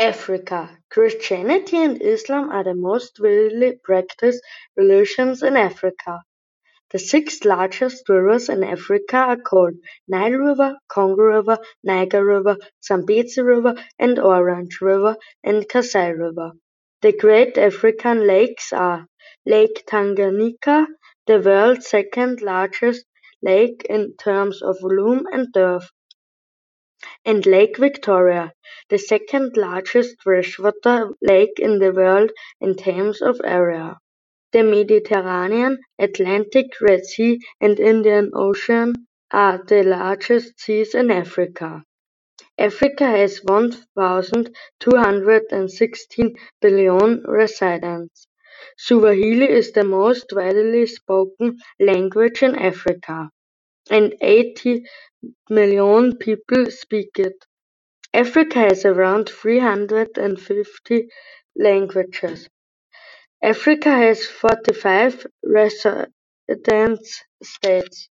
Africa: Christianity and Islam are the most widely practiced religions in Africa. The six largest rivers in Africa are called Nile River, Congo River, Niger River, Zambezi River and Orange River and Kasai River. The great African lakes are Lake Tanganyika, the world's second largest lake in terms of volume and depth, and Lake Victoria, the second largest freshwater lake in the world in terms of area. The Mediterranean, Atlantic, Red Sea and Indian Ocean are the largest seas in Africa. Africa has one thousand two hundred and sixteen billion residents. Swahili is the most widely spoken language in Africa, and eighty million people speak it. Africa has around three hundred and fifty languages. Africa has forty-five resident states.